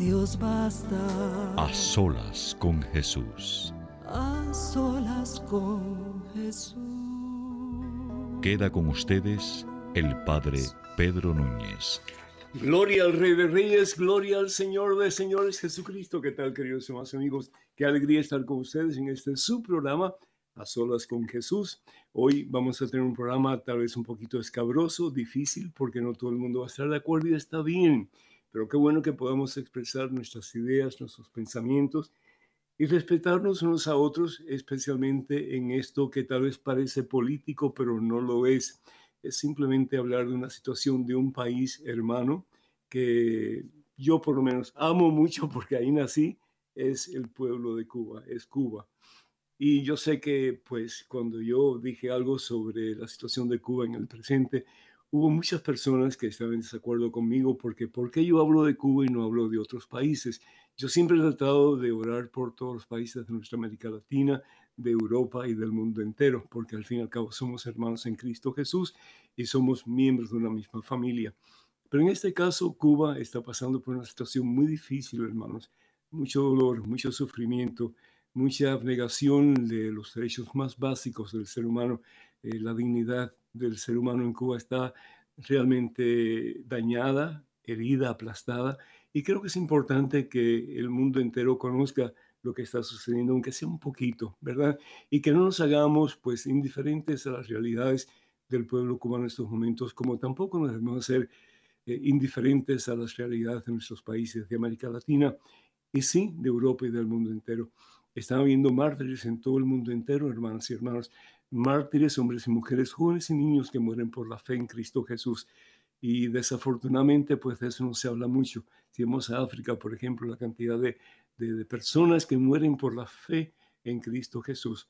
Dios basta. A solas con Jesús. A solas con Jesús. Queda con ustedes el Padre Pedro Núñez. Gloria al Rey de Reyes, gloria al Señor de Señores Jesucristo. ¿Qué tal, queridos hermanos amigos? Qué alegría estar con ustedes en este su programa, A Solas con Jesús. Hoy vamos a tener un programa tal vez un poquito escabroso, difícil, porque no todo el mundo va a estar de acuerdo y está bien. Pero qué bueno que podamos expresar nuestras ideas, nuestros pensamientos y respetarnos unos a otros, especialmente en esto que tal vez parece político, pero no lo es. Es simplemente hablar de una situación de un país hermano que yo por lo menos amo mucho porque ahí nací, es el pueblo de Cuba, es Cuba. Y yo sé que pues cuando yo dije algo sobre la situación de Cuba en el presente, hubo muchas personas que estaban en desacuerdo conmigo porque ¿por qué yo hablo de Cuba y no hablo de otros países? Yo siempre he tratado de orar por todos los países de nuestra América Latina, de Europa y del mundo entero, porque al fin y al cabo somos hermanos en Cristo Jesús y somos miembros de una misma familia. Pero en este caso, Cuba está pasando por una situación muy difícil, hermanos. Mucho dolor, mucho sufrimiento, mucha abnegación de los derechos más básicos del ser humano. Eh, la dignidad del ser humano en Cuba está realmente dañada, herida, aplastada. Y creo que es importante que el mundo entero conozca lo que está sucediendo, aunque sea un poquito, ¿verdad? Y que no nos hagamos pues indiferentes a las realidades del pueblo cubano en estos momentos, como tampoco nos debemos ser eh, indiferentes a las realidades de nuestros países de América Latina y sí de Europa y del mundo entero. Están habiendo mártires en todo el mundo entero, hermanas y hermanos, mártires, hombres y mujeres, jóvenes y niños que mueren por la fe en Cristo Jesús. Y desafortunadamente, pues de eso no se habla mucho. Si vemos a África, por ejemplo, la cantidad de, de, personas que mueren por la fe en Cristo Jesús.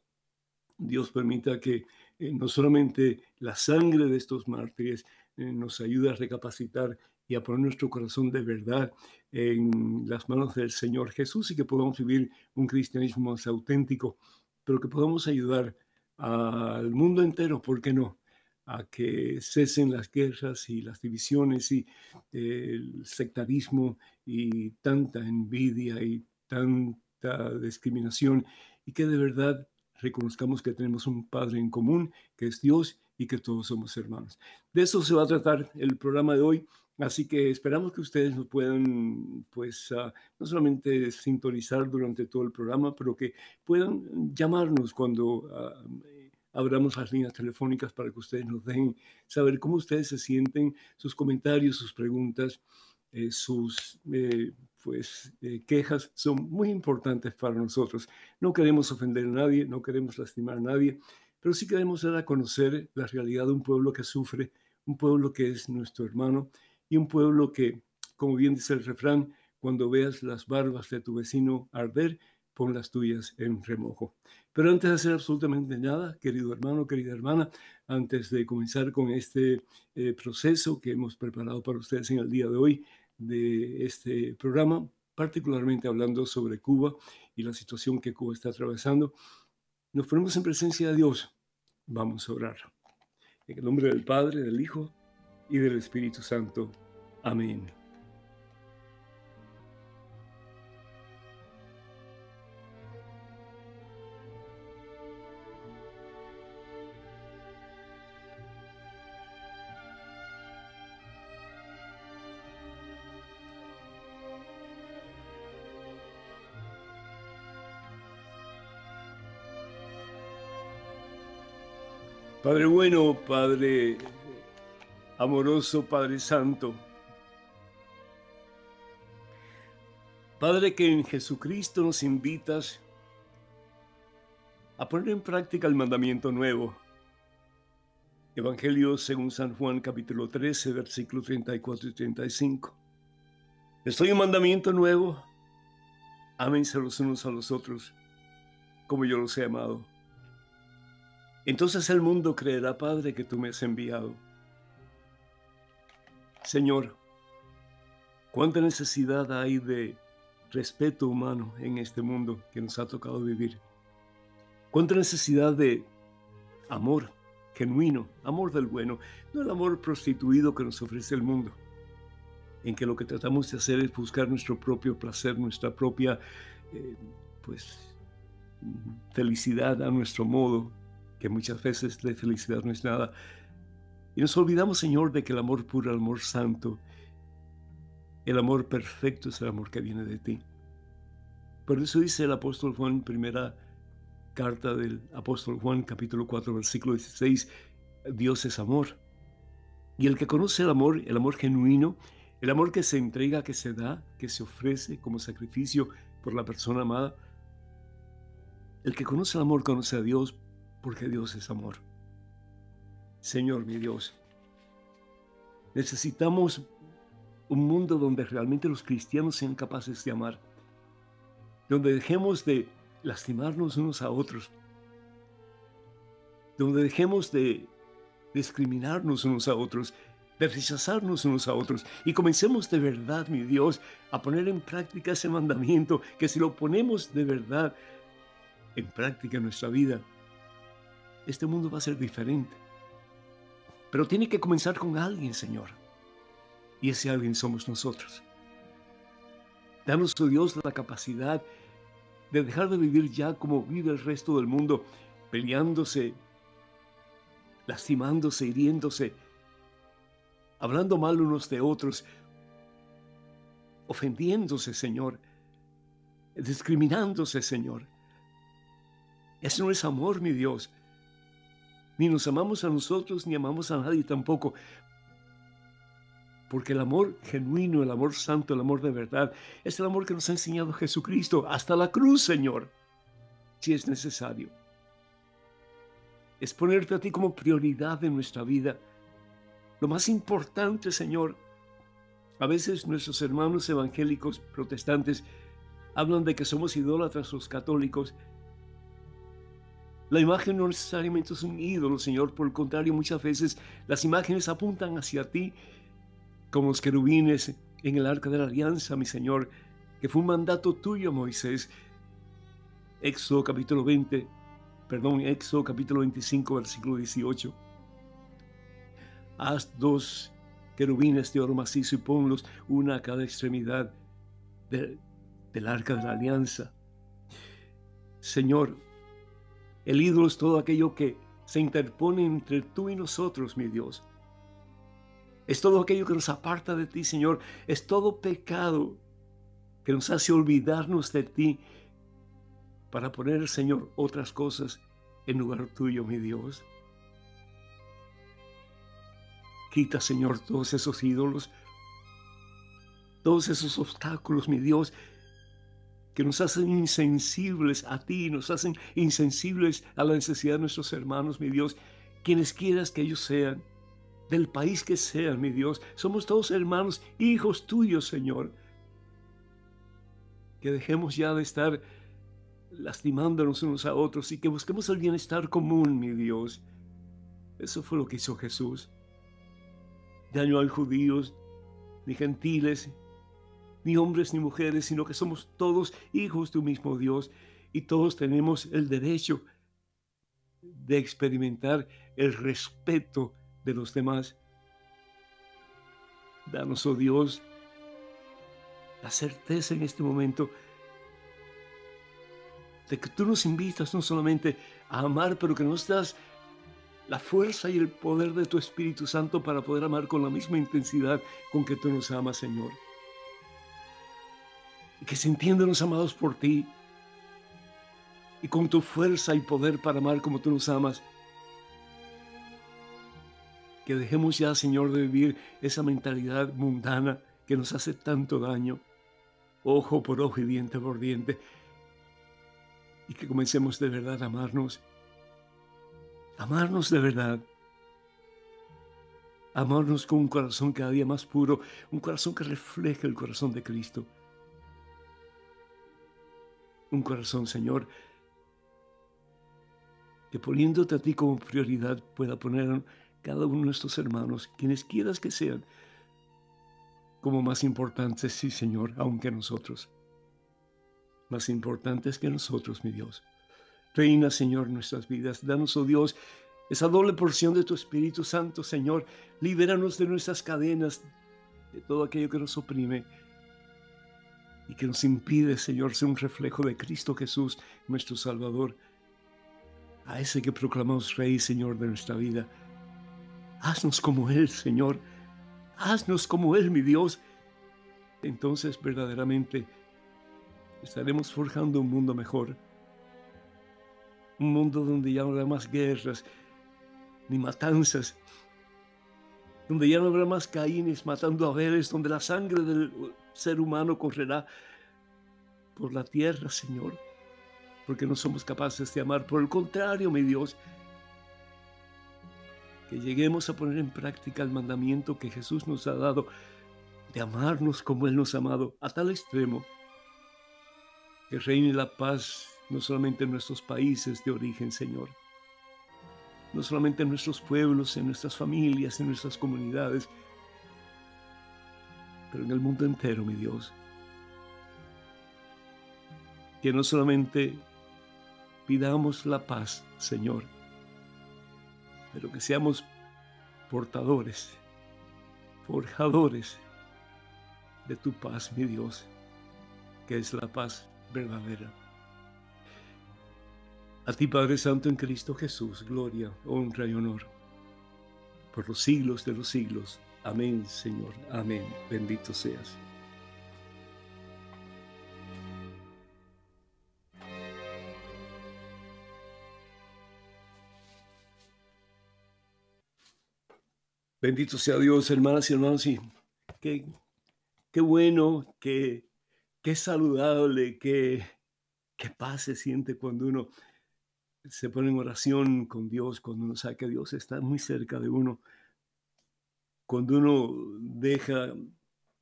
Dios permita que eh, no solamente la sangre de estos mártires eh, nos ayude a recapacitar y a poner nuestro corazón de verdad en las manos del Señor Jesús y que podamos vivir un cristianismo más auténtico, pero que podamos ayudar al mundo entero, ¿por qué no? a que cesen las guerras y las divisiones y eh, el sectarismo y tanta envidia y tanta discriminación y que de verdad reconozcamos que tenemos un Padre en común, que es Dios y que todos somos hermanos. De eso se va a tratar el programa de hoy, así que esperamos que ustedes nos puedan, pues, uh, no solamente sintonizar durante todo el programa, pero que puedan llamarnos cuando uh, abramos las líneas telefónicas para que ustedes nos dejen saber cómo ustedes se sienten, sus comentarios, sus preguntas, eh, sus eh, pues, eh, quejas son muy importantes para nosotros. No queremos ofender a nadie, no queremos lastimar a nadie, pero sí queremos dar a conocer la realidad de un pueblo que sufre, un pueblo que es nuestro hermano y un pueblo que, como bien dice el refrán, cuando veas las barbas de tu vecino arder, pon las tuyas en remojo. Pero antes de hacer absolutamente nada, querido hermano, querida hermana, antes de comenzar con este eh, proceso que hemos preparado para ustedes en el día de hoy de este programa, particularmente hablando sobre Cuba y la situación que Cuba está atravesando, nos ponemos en presencia de Dios. Vamos a orar. En el nombre del Padre, del Hijo y del Espíritu Santo. Amén. Padre bueno, Padre amoroso, Padre Santo. Padre que en Jesucristo nos invitas a poner en práctica el mandamiento nuevo. Evangelio según San Juan capítulo 13, versículos 34 y 35. Estoy un mandamiento nuevo. Ámense los unos a los otros, como yo los he amado. Entonces el mundo creerá, Padre, que tú me has enviado. Señor, cuánta necesidad hay de respeto humano en este mundo que nos ha tocado vivir. Cuánta necesidad de amor genuino, amor del bueno, no el amor prostituido que nos ofrece el mundo, en que lo que tratamos de hacer es buscar nuestro propio placer, nuestra propia, eh, pues, felicidad a nuestro modo, que muchas veces la felicidad no es nada. Y nos olvidamos, Señor, de que el amor puro, el amor santo, el amor perfecto es el amor que viene de ti. Por eso dice el apóstol Juan, primera carta del apóstol Juan, capítulo 4, versículo 16, Dios es amor. Y el que conoce el amor, el amor genuino, el amor que se entrega, que se da, que se ofrece como sacrificio por la persona amada, el que conoce el amor conoce a Dios porque Dios es amor. Señor mi Dios, necesitamos un mundo donde realmente los cristianos sean capaces de amar, donde dejemos de lastimarnos unos a otros, donde dejemos de discriminarnos unos a otros, de rechazarnos unos a otros y comencemos de verdad, mi Dios, a poner en práctica ese mandamiento, que si lo ponemos de verdad en práctica en nuestra vida, este mundo va a ser diferente. Pero tiene que comenzar con alguien, Señor. Y ese alguien somos nosotros. Danos, oh Dios, la capacidad de dejar de vivir ya como vive el resto del mundo, peleándose, lastimándose, hiriéndose, hablando mal unos de otros, ofendiéndose, Señor, discriminándose, Señor. Eso no es amor, mi Dios. Ni nos amamos a nosotros, ni amamos a nadie tampoco. Porque el amor genuino, el amor santo, el amor de verdad, es el amor que nos ha enseñado Jesucristo hasta la cruz, Señor, si es necesario. Es ponerte a ti como prioridad en nuestra vida. Lo más importante, Señor. A veces nuestros hermanos evangélicos protestantes hablan de que somos idólatras los católicos la imagen no necesariamente es un ídolo, Señor. Por el contrario, muchas veces las imágenes apuntan hacia ti, como los querubines en el arca de la alianza, mi Señor, que fue un mandato tuyo, Moisés. Éxodo capítulo 20, perdón, Éxodo capítulo 25, versículo 18. Haz dos querubines de oro macizo y ponlos una a cada extremidad del arca de la alianza. Señor, el ídolo es todo aquello que se interpone entre tú y nosotros, mi Dios. Es todo aquello que nos aparta de ti, Señor. Es todo pecado que nos hace olvidarnos de ti para poner, Señor, otras cosas en lugar tuyo, mi Dios. Quita, Señor, todos esos ídolos, todos esos obstáculos, mi Dios, que nos hacen insensibles a ti, nos hacen insensibles a la necesidad de nuestros hermanos, mi Dios, quienes quieras que ellos sean, del país que sean, mi Dios. Somos todos hermanos, hijos tuyos, Señor. Que dejemos ya de estar lastimándonos unos a otros y que busquemos el bienestar común, mi Dios. Eso fue lo que hizo Jesús. Daño a judíos, ni gentiles, ni hombres ni mujeres, sino que somos todos hijos de un mismo Dios y todos tenemos el derecho de experimentar el respeto de los demás. Danos, oh Dios, la certeza en este momento de que tú nos invitas no solamente a amar, pero que nos das la fuerza y el poder de tu Espíritu Santo para poder amar con la misma intensidad con que tú nos amas, Señor y que sintiéndonos amados por ti y con tu fuerza y poder para amar como tú nos amas, que dejemos ya, Señor, de vivir esa mentalidad mundana que nos hace tanto daño, ojo por ojo y diente por diente, y que comencemos de verdad a amarnos, amarnos de verdad, amarnos con un corazón cada día más puro, un corazón que refleje el corazón de Cristo. Un corazón, Señor, que poniéndote a ti como prioridad pueda poner cada uno de nuestros hermanos, quienes quieras que sean, como más importantes, sí, Señor, aunque nosotros. Más importantes que nosotros, mi Dios. Reina, Señor, nuestras vidas. Danos, oh Dios, esa doble porción de tu Espíritu Santo, Señor. Libéranos de nuestras cadenas, de todo aquello que nos oprime y que nos impide, Señor, ser un reflejo de Cristo Jesús, nuestro Salvador. A ese que proclamamos Rey, Señor, de nuestra vida. Haznos como Él, Señor. Haznos como Él, mi Dios. Entonces verdaderamente estaremos forjando un mundo mejor. Un mundo donde ya no habrá más guerras ni matanzas. Donde ya no habrá más caínes matando a veres, donde la sangre del ser humano correrá por la tierra, Señor. Porque no somos capaces de amar. Por el contrario, mi Dios, que lleguemos a poner en práctica el mandamiento que Jesús nos ha dado de amarnos como Él nos ha amado a tal extremo que reine la paz no solamente en nuestros países de origen, Señor, no solamente en nuestros pueblos, en nuestras familias, en nuestras comunidades, pero en el mundo entero, mi Dios. Que no solamente pidamos la paz, Señor, pero que seamos portadores, forjadores de tu paz, mi Dios, que es la paz verdadera. A ti, Padre Santo, en Cristo Jesús, gloria, honra y honor, por los siglos de los siglos. Amén, Señor. Amén. Bendito seas. Bendito sea Dios, hermanas y hermanos, y qué, qué bueno, qué, qué saludable, qué, qué paz se siente cuando uno se pone en oración con Dios, cuando uno sabe que Dios está muy cerca de uno, cuando uno deja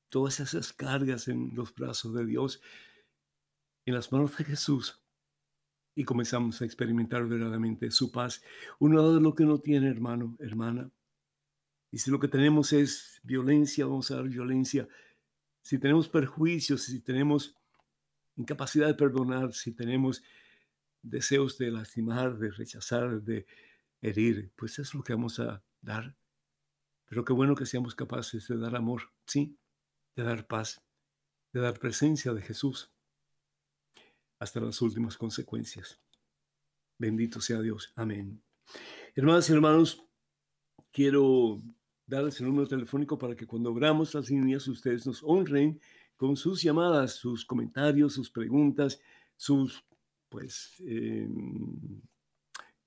todas esas cargas en los brazos de Dios, en las manos de Jesús, y comenzamos a experimentar verdaderamente su paz. Uno de lo que no tiene, hermano, hermana, y si lo que tenemos es violencia, vamos a dar violencia. Si tenemos perjuicios, si tenemos incapacidad de perdonar, si tenemos deseos de lastimar, de rechazar, de herir, pues es lo que vamos a dar. Pero qué bueno que seamos capaces de dar amor, sí, de dar paz, de dar presencia de Jesús hasta las últimas consecuencias. Bendito sea Dios. Amén. Hermanas y hermanos, quiero darles el número telefónico para que cuando abramos las líneas ustedes nos honren con sus llamadas, sus comentarios, sus preguntas, sus, pues, em,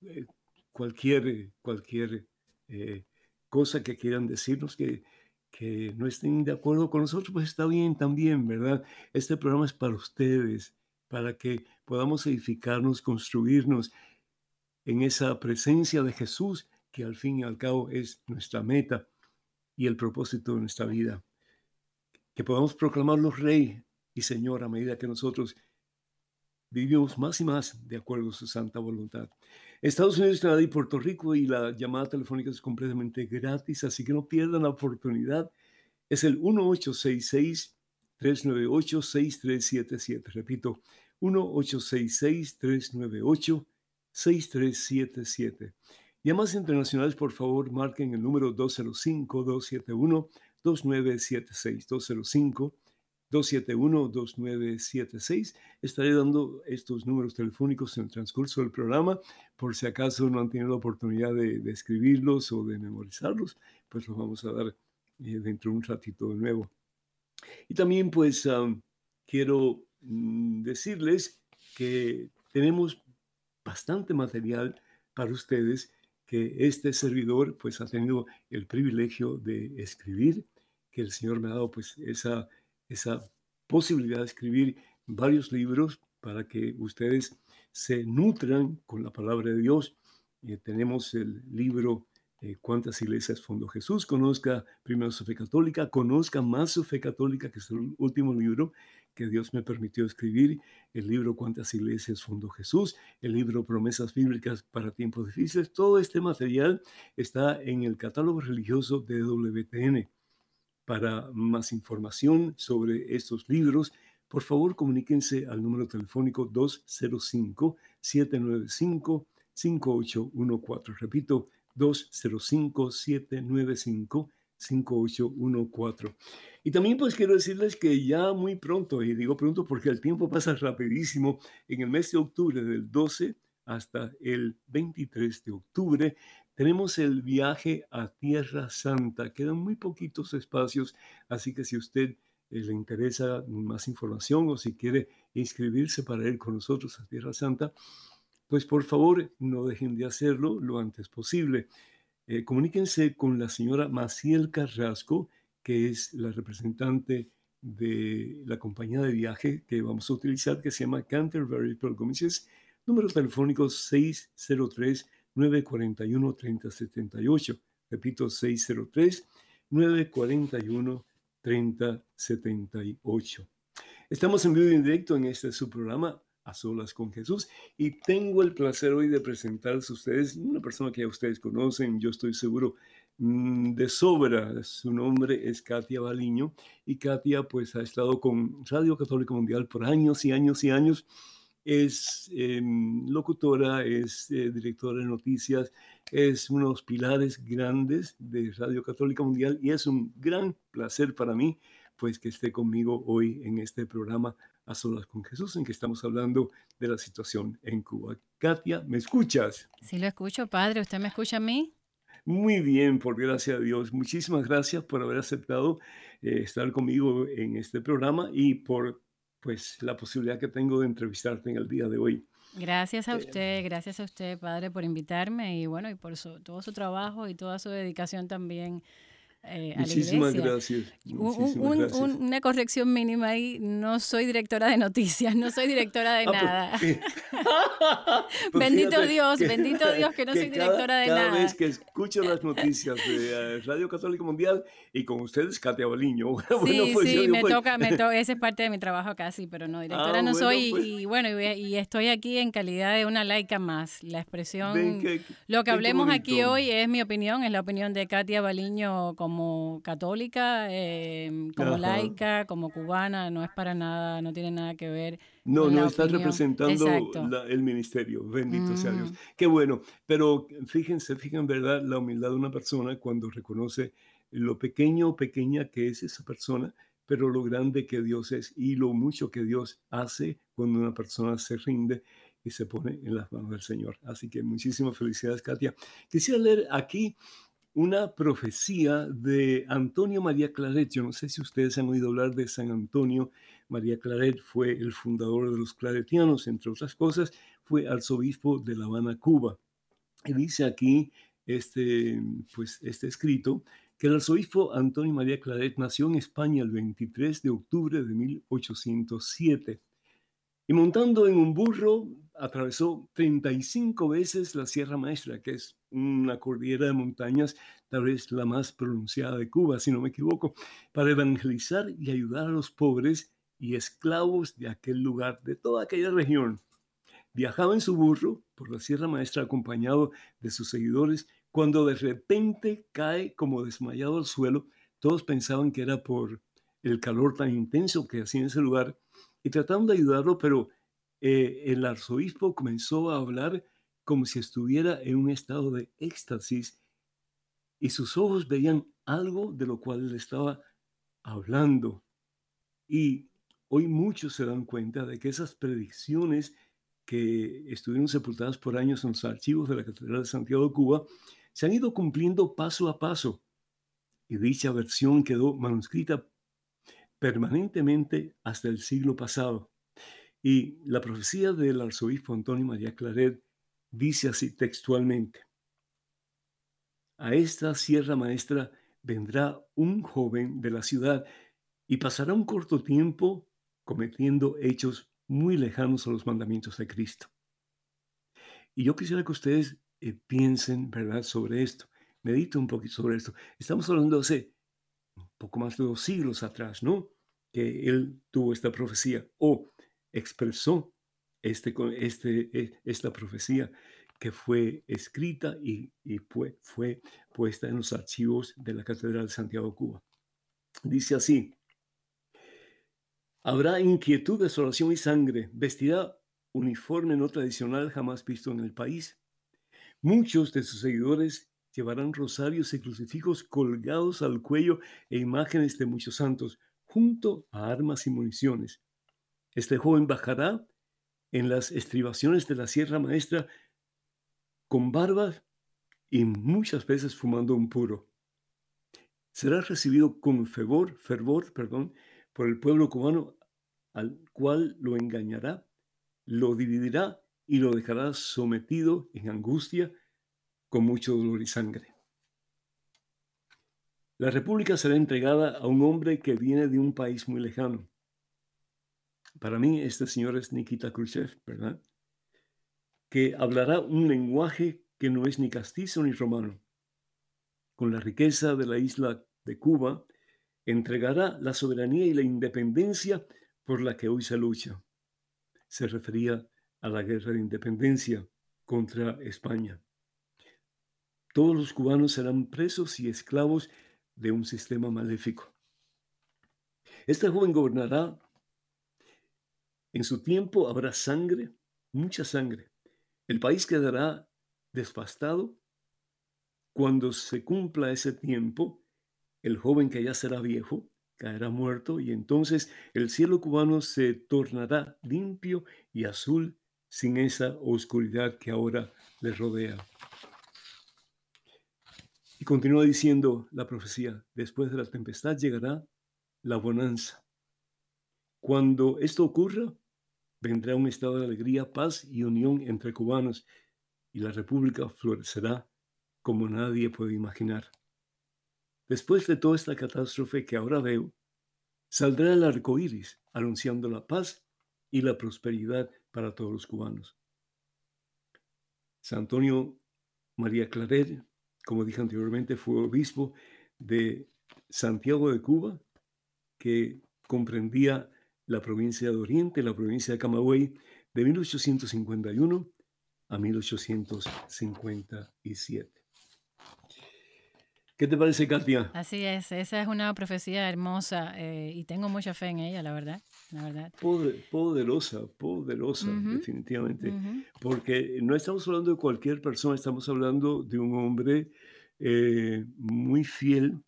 eh, cualquier, cualquier eh, cosa que quieran decirnos que, que no estén de acuerdo con nosotros, pues está bien también, ¿verdad? Este programa es para ustedes, para que podamos edificarnos, construirnos en esa presencia de Jesús, que al fin y al cabo es nuestra meta y el propósito de nuestra vida. Que podamos proclamarlo Rey y Señor a medida que nosotros vivimos más y más de acuerdo a su santa voluntad. Estados Unidos, Canadá y Puerto Rico y la llamada telefónica es completamente gratis, así que no pierdan la oportunidad. Es el 1866-398-6377. Repito, 1866-398-6377. Llamadas internacionales, por favor, marquen el número 205-271-2976. 271-2976. Estaré dando estos números telefónicos en el transcurso del programa. Por si acaso no han tenido la oportunidad de, escribirlos o de memorizarlos, pues los vamos a dar eh, dentro de un ratito de nuevo. Y también pues quiero mm, decirles que tenemos bastante material para ustedes que este servidor pues ha tenido el privilegio de escribir, que el Señor me ha dado pues esa, esa posibilidad de escribir varios libros para que ustedes se nutran con la palabra de Dios. Eh, tenemos el libro eh, ¿Cuántas iglesias fundó Jesús? Conozca primero su fe católica, conozca más su fe católica, que es el último libro que Dios me permitió escribir, el libro Cuántas iglesias fundó Jesús, el libro Promesas bíblicas para tiempos difíciles. Todo este material está en el catálogo religioso de WTN. Para más información sobre estos libros, por favor comuníquense al número telefónico 205-795-5814. Repito, 205-795-5814. Y también pues quiero decirles que ya muy pronto, y digo pronto porque el tiempo pasa rapidísimo, en el mes de octubre del 12 hasta el 23 de octubre, tenemos el viaje a Tierra Santa. Quedan muy poquitos espacios, así que si usted eh, le interesa más información o si quiere inscribirse para ir con nosotros a Tierra Santa, pues por favor no dejen de hacerlo lo antes posible. Eh, comuníquense con la señora Maciel Carrasco, que es la representante de la compañía de viaje que vamos a utilizar, que se llama Canterbury Pilgrimages, número telefónico 603-941-3078. Repito, 603-941-3078. Estamos en vivo y en directo en este su programa A Solas con Jesús y tengo el placer hoy de presentarles a ustedes una persona que ya ustedes conocen, yo estoy seguro Mm, de sobra. Su nombre es Katia Baliño y Katia pues ha estado con Radio Católica Mundial por años y años y años. Es em, locutora, es eh, directora de noticias, es uno de los pilares grandes de Radio Católica Mundial y es un gran placer para mí pues que esté conmigo hoy en este programa A Solas con Jesús, en que estamos hablando de la situación en Cuba. Katia, ¿me escuchas? Sí, lo escucho, padre. ¿Usted me escucha a mí? Muy bien, por gracia a Dios. Muchísimas gracias por haber aceptado eh, estar conmigo en este programa y por pues la posibilidad que tengo de entrevistarte en el día de hoy. Gracias a usted, gracias a usted, padre, por invitarme y bueno, y por todo su trabajo y toda su dedicación también eh, Muchísimas gracias. Una corrección mínima ahí, no soy directora de noticias, no soy directora de ah, pues, nada. Pues bendito Dios, bendito Dios que no soy directora de nada. Cada vez que escucho las noticias de eh, Radio Católica Mundial y con ustedes, Katia Baliño. sí, pues, sí, me toca, me toca, esa es parte de mi trabajo casi, pero no, directora ah, no soy. Y, bueno, y, estoy aquí en calidad de una laica más. La expresión, lo que hablemos aquí hoy es mi opinión, es la opinión de Katia Baliño como como católica, em, como laica, como cubana, no es para nada, no tiene nada que ver. No, no estás representando el ministerio, bendito sea Dios. Mm. Qué bueno, pero fíjense, fíjense, verdad, la humildad de una persona cuando reconoce lo pequeño o pequeña que es esa persona, pero lo grande que Dios es y lo mucho que Dios hace cuando una persona se rinde y se pone en las manos del Señor. Así que muchísimas felicidades, Katia. Quisiera leer aquí una profecía de Antonio María Claret. Yo no sé si ustedes han oído hablar de San Antonio María Claret, fue el fundador de los claretianos, entre otras cosas, fue arzobispo de La Habana, Cuba. Y dice aquí este, pues, este escrito que el arzobispo Antonio María Claret nació en España el 23 de octubre de 1807 y montando en un burro atravesó 35 veces la Sierra Maestra, que es una cordillera de montañas, tal vez la más pronunciada de Cuba, si no me equivoco, para evangelizar y ayudar a los pobres y esclavos de aquel lugar, de toda aquella región. Viajaba en su burro por la Sierra Maestra acompañado de sus seguidores, cuando de repente cae como desmayado al suelo. Todos pensaban que era por el calor tan intenso que hacía en ese lugar y tratando de ayudarlo, pero eh, el arzobispo comenzó a hablar como si estuviera en un estado de éxtasis y sus ojos veían algo de lo cual él estaba hablando. Y hoy muchos se dan cuenta de que esas predicciones que estuvieron sepultadas por años en los archivos de la Catedral de Santiago de Cuba se han ido cumpliendo paso a paso. Y dicha versión quedó manuscrita permanentemente hasta el siglo pasado. Y la profecía del arzobispo Antonio María Claret dice así textualmente, a esta Sierra Maestra vendrá un joven de la ciudad y pasará un corto tiempo cometiendo hechos muy lejanos a los mandamientos de Cristo. Y yo quisiera que ustedes eh, piensen, ¿verdad?, sobre esto. Mediten un poquito sobre esto. Estamos hablando hace poco más de dos siglos atrás, ¿no? Que él tuvo esta profecía o expresó este, este, e, esta profecía que fue escrita y, fue, fue puesta en los archivos de la Catedral de Santiago Cuba. Dice así, habrá inquietud, desolación y sangre, vestirá uniforme no tradicional jamás visto en el país. Muchos de sus seguidores llevarán rosarios y crucifijos colgados al cuello e imágenes de muchos santos, junto a armas y municiones. Este joven bajará en las estribaciones de la Sierra Maestra con barbas y muchas veces fumando un puro. Será recibido con fervor, fervor perdón, por el pueblo cubano al cual lo engañará, lo dividirá y lo dejará sometido en angustia con mucho dolor y sangre. La república será entregada a un hombre que viene de un país muy lejano. Para mí, este señor es Nikita Khrushchev, ¿verdad? que hablará un lenguaje que no es ni castizo ni romano. Con la riqueza de la isla de Cuba, entregará la soberanía y la independencia por la que hoy se lucha. Se refería a la guerra de independencia contra España. Todos los cubanos serán presos y esclavos de un sistema maléfico. Este joven gobernará. En su tiempo habrá sangre, mucha sangre, el país quedará desfastado cuando se cumpla ese tiempo. El joven que ya será viejo caerá muerto y entonces el cielo cubano se tornará limpio y azul sin esa oscuridad que ahora le rodea. Y continúa diciendo la profecía, después de la tempestad llegará la bonanza. Cuando esto ocurra, vendrá un estado de alegría, paz y unión entre cubanos y la república florecerá como nadie puede imaginar. Después de toda esta catástrofe que ahora veo, saldrá el arco iris anunciando la paz y la prosperidad para todos los cubanos. San Antonio María Claret, como dije anteriormente, fue obispo de Santiago de Cuba, que comprendía la provincia de Oriente, la provincia de Camagüey, de 1851 a 1857. ¿Qué te parece, Katia? Así es, esa es una profecía hermosa eh, y tengo mucha fe en ella, la verdad. La verdad. poderosa, poderosa, definitivamente. Porque no estamos hablando de cualquier persona, estamos hablando de un hombre eh, muy fiel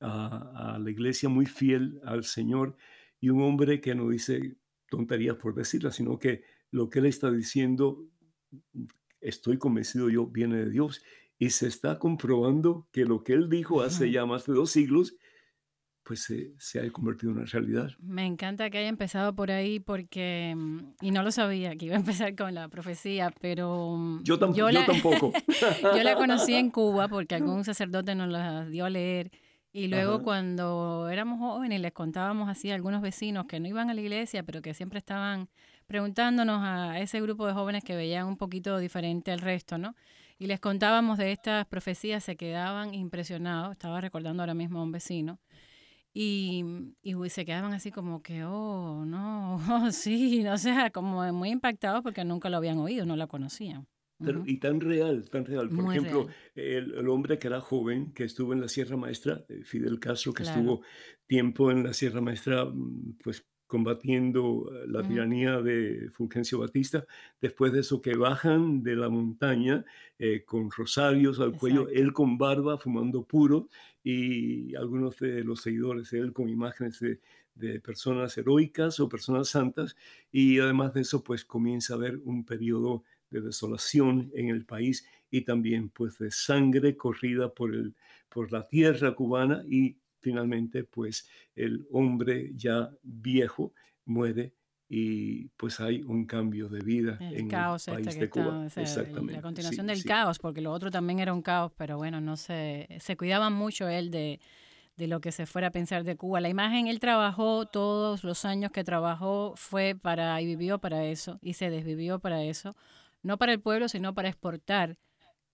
a, a, la iglesia, muy fiel al Señor y un hombre que no dice tonterías por decirlas, sino que lo que él está diciendo, estoy convencido yo, viene de Dios. Y se está comprobando que lo que él dijo hace ya más de dos siglos, pues se, ha convertido en una realidad. Me encanta que haya empezado por ahí porque, mm, y no lo sabía, que iba a empezar con la profecía, pero... Mm, yo, yo, tampoco. yo la conocí en Cuba porque algún sacerdote nos la dio a leer y luego cuando éramos jóvenes les contábamos así a algunos vecinos que no iban a la iglesia, pero que siempre estaban preguntándonos a ese grupo de jóvenes que veían un poquito diferente al resto, ¿no? Y les contábamos de estas profecías, se quedaban impresionados, estaba recordando ahora mismo a un vecino, y, y se quedaban así como que, oh, no, oh, sí, no sé, como muy impactados porque nunca lo habían oído, no la conocían. Y tan real, tan real. Por ejemplo, el, hombre que era joven, que estuvo en la Sierra Maestra, eh, Fidel Castro, que estuvo tiempo en la Sierra Maestra, mm, pues combatiendo eh, la tiranía de Fulgencio Batista. Después de eso que bajan de la montaña eh, con rosarios al cuello, él con barba, fumando puro, y algunos de los seguidores él con imágenes de, de personas heroicas o personas santas. Y además de eso, pues comienza a haber un periodo de desolación en el país y también pues de sangre corrida por, el, por la tierra cubana y finalmente pues el hombre ya viejo muere y pues hay un cambio de vida el en caos el este país que de Cuba. está, Exactamente. la continuación sí, del sí. caos, porque lo otro también era un caos, pero bueno, no se, se cuidaba mucho él de, de lo que se fuera a pensar de Cuba. La imagen, él trabajó todos los años que trabajó, fue para, y vivió para eso, y se desvivió para eso, no para el pueblo, sino para exportar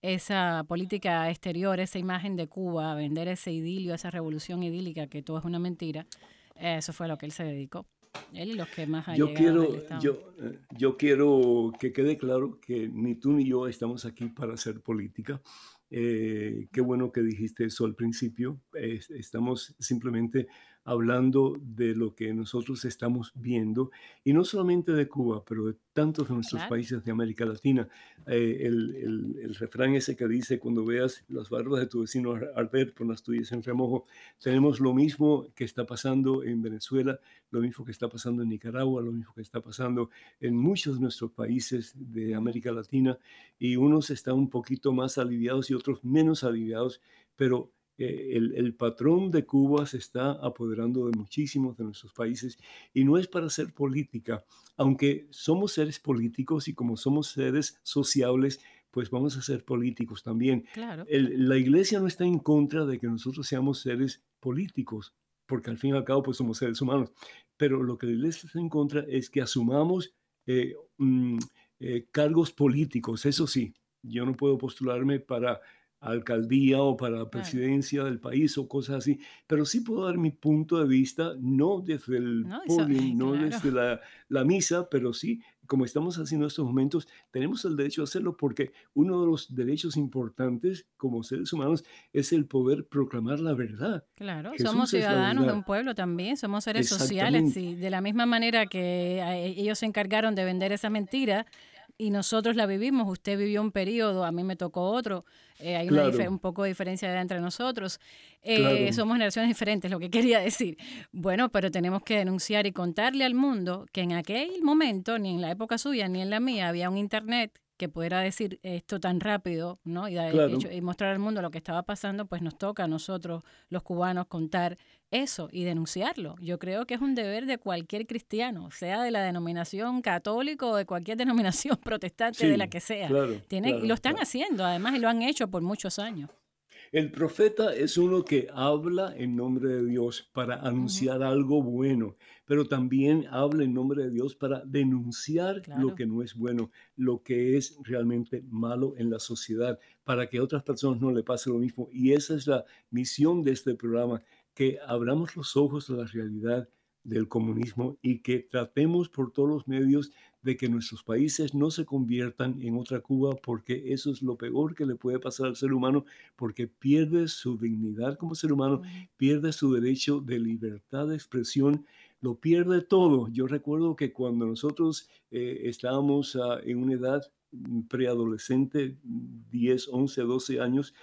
esa política exterior, esa imagen de Cuba, vender ese idilio, esa revolución idílica, que todo es una mentira. Eso fue a lo que él se dedicó. Él y los que más Yo quiero, yo, eh, yo quiero que quede claro que ni tú ni yo estamos aquí para hacer política. Eh, qué bueno que dijiste eso al principio. Es- estamos simplemente hablando de lo que nosotros estamos viendo, y no solamente de Cuba, pero de tantos de nuestros Claro. países de América Latina. Eh, el, el- el refrán ese que dice, cuando veas las barbas de tu vecino ar- arder, pon las tuyas en remojo, tenemos lo mismo que está pasando en Venezuela, lo mismo que está pasando en Nicaragua, lo mismo que está pasando en muchos de nuestros países de América Latina, y unos están un poquito más aliviados y otros menos aliviados, pero eh, el, el patrón de Cuba se está apoderando de muchísimos de nuestros países y no es para hacer política, aunque somos seres políticos y como somos seres sociables, pues vamos a ser políticos también. Claro. El- la iglesia no está en contra de que nosotros seamos seres políticos, porque al fin y al cabo pues somos seres humanos, pero lo que la iglesia está en contra es que asumamos eh, mm, eh, cargos políticos, eso sí, yo no puedo postularme para alcaldía o para la presidencia del país o cosas así, pero sí puedo dar mi punto de vista, no desde el No, eso- podium, no claro. desde la, la misa, pero sí, como estamos haciendo en estos momentos, tenemos el derecho a hacerlo porque uno de los derechos importantes como seres humanos es el poder proclamar la verdad. Claro, Jesús somos ciudadanos de un pueblo también, somos seres sociales y de la misma manera que eh, ellos se encargaron de vender esa mentira y nosotros la vivimos, usted vivió un periodo, a mí me tocó otro, eh, hay una Claro. un poco de diferencia entre nosotros, Eh, Claro. somos generaciones diferentes, lo que quería decir. Bueno, pero tenemos que denunciar y contarle al mundo que en aquel momento, ni en la época suya ni en la mía, había un internet que pudiera decir esto tan rápido, ¿no? Y, da- Claro. hecho- y mostrar al mundo lo que estaba pasando, pues nos toca a nosotros, los cubanos, contar eso y denunciarlo. Yo creo que es un deber de cualquier cristiano, sea de la denominación católico o de cualquier denominación protestante, de la que sea. claro, Tiene- y claro, lo están haciendo, además, y lo han hecho por muchos años. El profeta es uno que habla en nombre de Dios para anunciar algo bueno, pero también habla en nombre de Dios para denunciar Claro. lo que no es bueno, lo que es realmente malo en la sociedad, para que a otras personas no le pase lo mismo. Y esa es la misión de este programa, que abramos los ojos a la realidad del comunismo y que tratemos por todos los medios de que nuestros países no se conviertan en otra Cuba, porque eso es lo peor que le puede pasar al ser humano, porque pierde su dignidad como ser humano, pierde su derecho de libertad de expresión, lo pierde todo. Yo recuerdo que cuando nosotros eh, estábamos ah, en una edad mm, preadolescente, 10, 11, 12 años,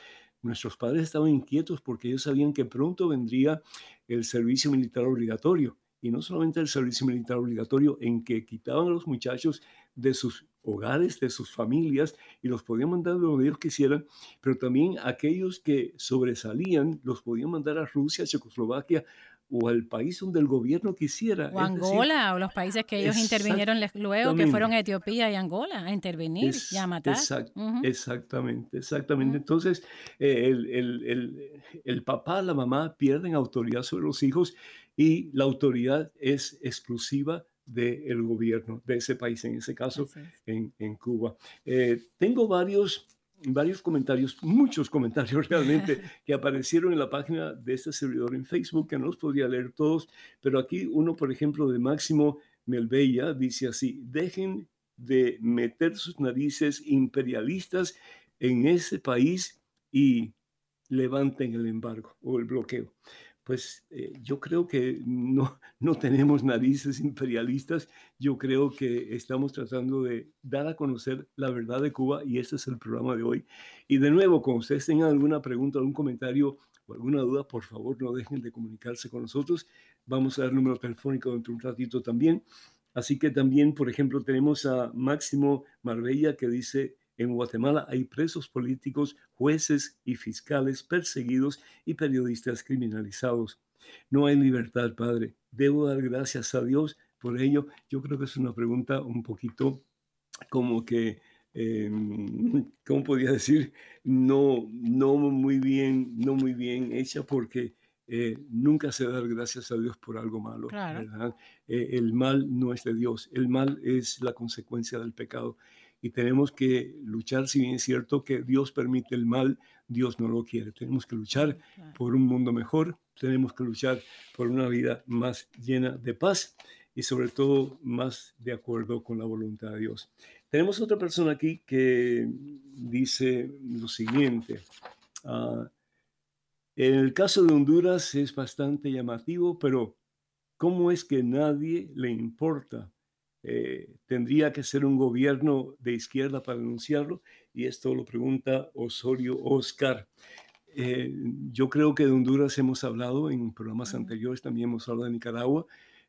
nuestros padres estaban inquietos porque ellos sabían que pronto vendría el servicio militar obligatorio. Y no solamente el servicio militar obligatorio en que quitaban a los muchachos de sus hogares, de sus familias, y los podían mandar donde ellos quisieran, pero también aquellos que sobresalían los podían mandar a Rusia, Checoslovaquia o al país donde el gobierno quisiera. O decir, Angola, o los países que ellos intervinieron luego, que fueron a Etiopía y Angola a intervenir Es- y a matar. exact-. Exactamente, exactamente. Entonces, eh, el, el- el- el papá, la mamá pierden autoridad sobre los hijos y la autoridad es exclusiva del gobierno de ese país, en ese caso, es. en, en Cuba. Eh, tengo varios, varios comentarios, muchos comentarios realmente, que aparecieron en la página de este servidor en Facebook, que no los podría leer todos, pero aquí uno, por ejemplo, de Máximo Melbella, dice así, dejen de meter sus narices imperialistas en ese país y levanten el embargo o el bloqueo. Pues eh, yo creo que no, no tenemos narices imperialistas, yo creo que estamos tratando de dar a conocer la verdad de Cuba y este es el programa de hoy. Y de nuevo, cuando ustedes tengan alguna pregunta, algún comentario o alguna duda, por favor no dejen de comunicarse con nosotros. Vamos a dar número telefónico dentro de un ratito también. Así que también, por ejemplo, tenemos a Máximo Marbella que dice, en Guatemala hay presos políticos, jueces y fiscales perseguidos y periodistas criminalizados. No hay libertad, Padre. Debo dar gracias a Dios por ello? Yo creo que es una pregunta un poquito como que, eh, ¿cómo podría decir? No, no muy bien, no muy bien hecha porque eh, nunca se dar gracias a Dios por algo malo. Eh, el mal no es de Dios, el mal es la consecuencia del pecado. Y tenemos que luchar, si bien es cierto que Dios permite el mal, Dios no lo quiere. Tenemos que luchar por un mundo mejor, tenemos que luchar por una vida más llena de paz y sobre todo más de acuerdo con la voluntad de Dios. Tenemos otra persona aquí que dice lo siguiente. Ah, en el caso de Honduras es bastante llamativo, pero ¿cómo es que nadie le importa? Eh, tendría que ser un gobierno de izquierda para denunciarlo, y esto lo pregunta Osorio Oscar. Eh, yo creo que de Honduras hemos hablado en programas anteriores, también hemos hablado de Nicaragua,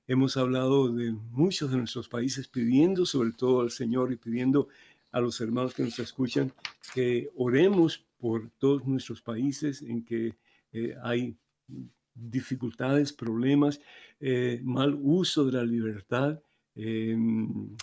hemos hablado de muchos de nuestros países pidiendo sobre todo al Señor y pidiendo a los hermanos que nos escuchan que oremos por todos nuestros países en que eh, hay dificultades, problemas, eh, mal uso de la libertad. Em,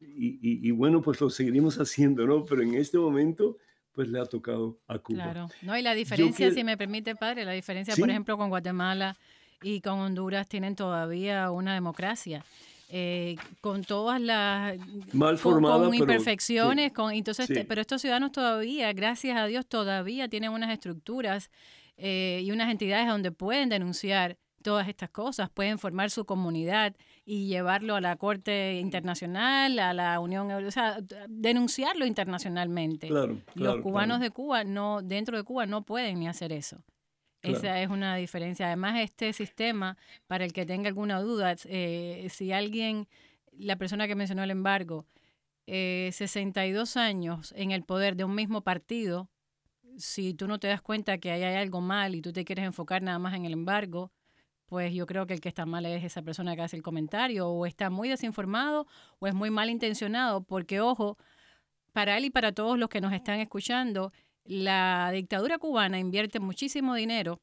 y, bueno, pues lo seguiremos haciendo, ¿no? Pero en este momento, pues le ha tocado a Cuba. Claro, no, y la diferencia, si me permite, padre, la diferencia, por ejemplo, con Guatemala y con Honduras tienen todavía una democracia. Eh, con todas las mal con, imperfecciones, con entonces, pero estos ciudadanos todavía, gracias a Dios, todavía tienen unas estructuras eh, y unas entidades donde pueden denunciar todas estas cosas, pueden formar su comunidad y llevarlo a la Corte Internacional, a la Unión Europea, o sea, denunciarlo internacionalmente. Los cubanos de Cuba no, dentro de Cuba no pueden ni hacer eso. Esa es una diferencia. Además, este sistema, para el que tenga alguna duda, eh, si alguien, la persona que mencionó el embargo, eh, 62 años en el poder de un mismo partido, si tú no te das cuenta que hay algo mal y tú te quieres enfocar nada más en el embargo, pues yo creo que el que está mal es esa persona que hace el comentario, o está muy desinformado o es muy mal intencionado, porque ojo, para él y para todos los que nos están escuchando, la dictadura cubana invierte muchísimo dinero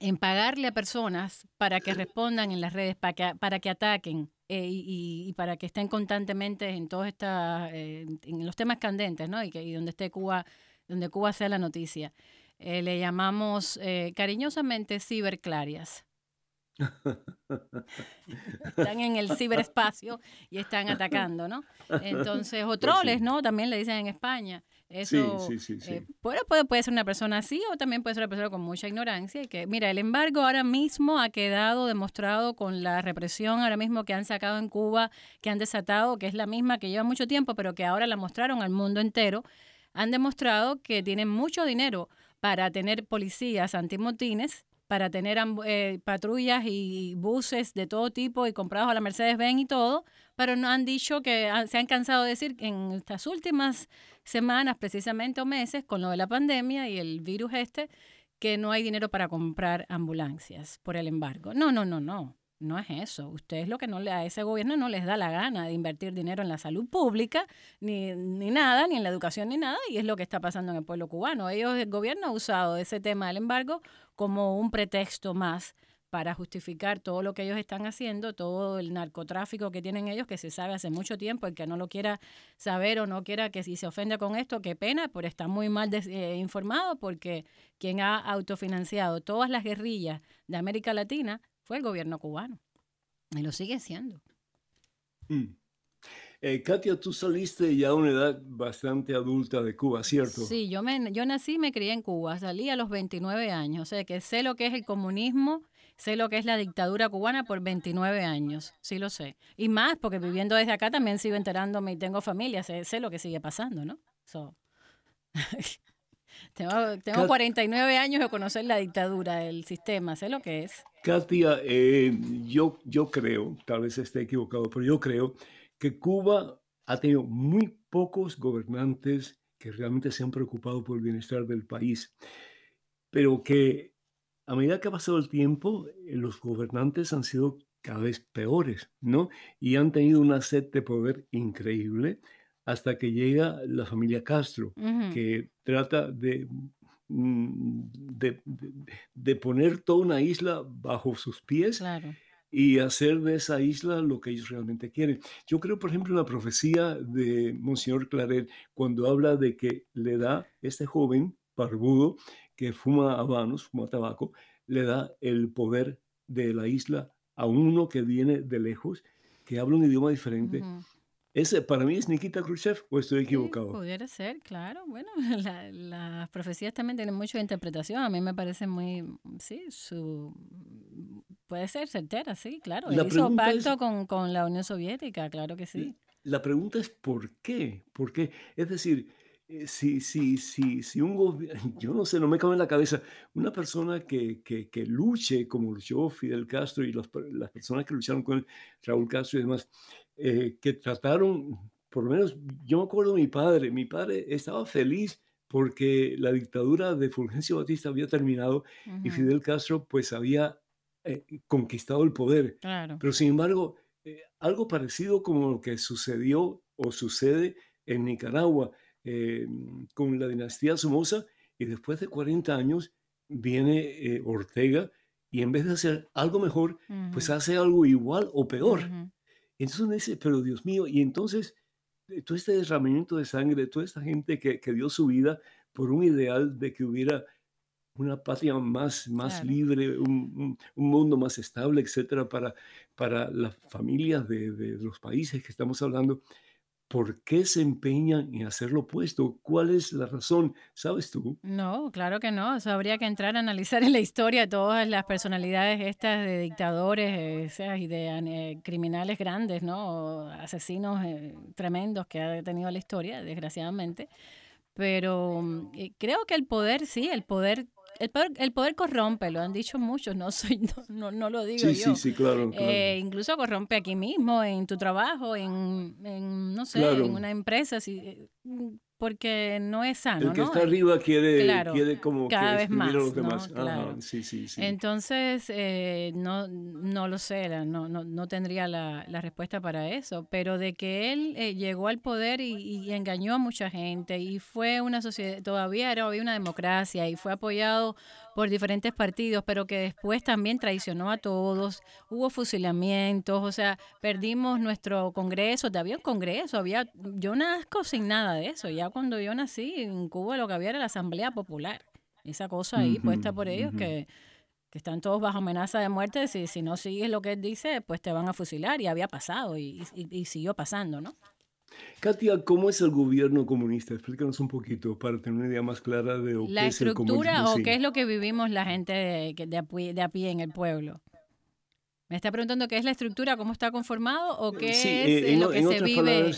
en pagarle a personas para que respondan en las redes, para que, para que ataquen eh, y, para que estén constantemente en todos estas, eh, en los temas candentes, ¿no? Y, que, donde esté Cuba, donde Cuba sea la noticia. Eh, le llamamos cariñosamente ciberclarias. Están en el ciberespacio y están atacando, ¿no? Entonces, o pues troles, ¿no? También le dicen en España. Eso sí, sí, sí, eh, puede, puede, ser una persona así o también puede ser una persona con mucha ignorancia. Y que, mira, el embargo ahora mismo ha quedado demostrado con la represión ahora mismo que han sacado en Cuba, que han desatado, que es la misma que lleva mucho tiempo, pero que ahora la mostraron al mundo entero. Han demostrado que tienen mucho dinero para tener policías antimotines para tener eh, patrullas y buses de todo tipo y comprados a la Mercedes-Benz y todo, pero no han dicho que se han cansado de decir que en estas últimas semanas, precisamente o meses, con lo de la pandemia y el virus este, que no hay dinero para comprar ambulancias por el embargo. No, no, no, no. No es eso. Ustedes lo que no le a ese gobierno no les da la gana de invertir dinero en la salud pública, ni, ni nada, ni en la educación, ni nada, y es lo que está pasando en el pueblo cubano. Ellos, el gobierno ha usado ese tema del embargo como un pretexto más para justificar todo lo que ellos están haciendo, todo el narcotráfico que tienen ellos, que se sabe hace mucho tiempo, el que no lo quiera saber o no quiera que si se ofende con esto, qué pena, pero está muy mal eh, informado porque quien ha autofinanciado todas las guerrillas de América Latina fue el gobierno cubano. Y lo sigue siendo. Mm. Eh, Katia, tú saliste ya a una edad bastante adulta de Cuba, ¿cierto? Sí, yo, me, yo nací y me crié en Cuba, salí a los 29 años, o sea que sé lo que es el comunismo, sé lo que es la dictadura cubana por 29 años, sí lo sé. Y más, porque viviendo desde acá también sigo enterándome y tengo familia, sé, sé lo que sigue pasando, ¿no? tengo, tengo 49 años de conocer la dictadura, el sistema, sé lo que es. Katia, eh, yo, yo creo, tal vez esté equivocado, pero yo creo que Cuba ha tenido muy pocos gobernantes que realmente se han preocupado por el bienestar del país, pero que a medida que ha pasado el tiempo, eh, los gobernantes han sido cada vez peores, ¿no? Y han tenido una sed de poder increíble hasta que llega la familia Castro, que trata de Mm, de, de, poner toda una isla bajo sus pies. Y hacer de esa isla lo que ellos realmente quieren. Yo creo, por ejemplo, en la profecía de Monseñor Claret, cuando habla de que le da este joven barbudo que fuma habanos, fuma tabaco, le da el poder de la isla a uno que viene de lejos, que habla un idioma diferente. ¿Ese para mí es Nikita Khrushchev o estoy equivocado? pudiera ser, claro. Bueno, las profecías también tienen mucha interpretación. A mí me parece muy, sí, su puede ser certera, sí, claro. La hizo pacto con, con, la Unión Soviética, claro que sí. La pregunta es ¿por qué? ¿Por qué? Es decir, eh, si, si, si, si un gobierno, yo no sé, no me cabe en la cabeza, una persona que, que, que luche como luchó Fidel Castro y las personas que lucharon con Raúl Castro y demás, eh, que trataron, por lo menos yo me acuerdo de mi padre, mi padre estaba feliz porque la dictadura de Fulgencio Batista había terminado y Fidel Castro pues había eh, conquistado el poder. Pero sin embargo, algo parecido como lo que sucedió o sucede en Nicaragua, eh, con la dinastía Somoza y después de 40 años viene eh, Ortega y en vez de hacer algo mejor, pues hace algo igual o peor. Entonces uno dice, pero Dios mío, y entonces eh, todo este derramamiento de sangre, toda esta gente que, que dio su vida por un ideal de que hubiera una patria más, más libre, un, un, mundo más estable, etcétera, para, para las familias de, de, los países que estamos hablando. ¿Por qué se empeñan en hacer lo opuesto? ¿Cuál es la razón? ¿Sabes tú? No, claro que no. Eso habría que entrar a analizar en la historia todas las personalidades estas de dictadores eh, y de eh, criminales grandes, ¿no? asesinos eh, tremendos que ha tenido la historia, desgraciadamente. Pero mm, creo que el poder, sí, el poder el poder, el poder corrompe, lo han dicho muchos, no soy no, no, lo digo yo. Sí, sí, claro, eh, incluso corrompe aquí mismo, en tu trabajo, en, en no sé, en una empresa. Si, eh, porque no es sano. El que está arriba quiere, quiere como cada que vez más, a los demás. sí, sí, sí. Entonces, eh, no, no lo sé, no, no, no tendría la, la, respuesta para eso, pero de que él eh, llegó al poder y, y, engañó a mucha gente y fue una sociedad, todavía era había una democracia y fue apoyado por diferentes partidos, pero que después también traicionó a todos, hubo fusilamientos, o sea, perdimos nuestro congreso, había un congreso, había, yo nazco sin nada de eso, ya cuando yo nací en Cuba lo que había era la Asamblea Popular, esa cosa ahí puesta por ellos que que están todos bajo amenaza de muerte, si, si no sigues lo que él dice, pues te van a fusilar, y había pasado, y, y siguió pasando, ¿no? Katia, ¿cómo es el gobierno comunista? Explícanos un poquito para tener una idea más clara de lo ¿La estructura o qué es lo que vivimos la gente de, de, a, pie, en el pueblo? ¿Me está preguntando qué es la estructura, cómo está conformado o qué es lo que se vive?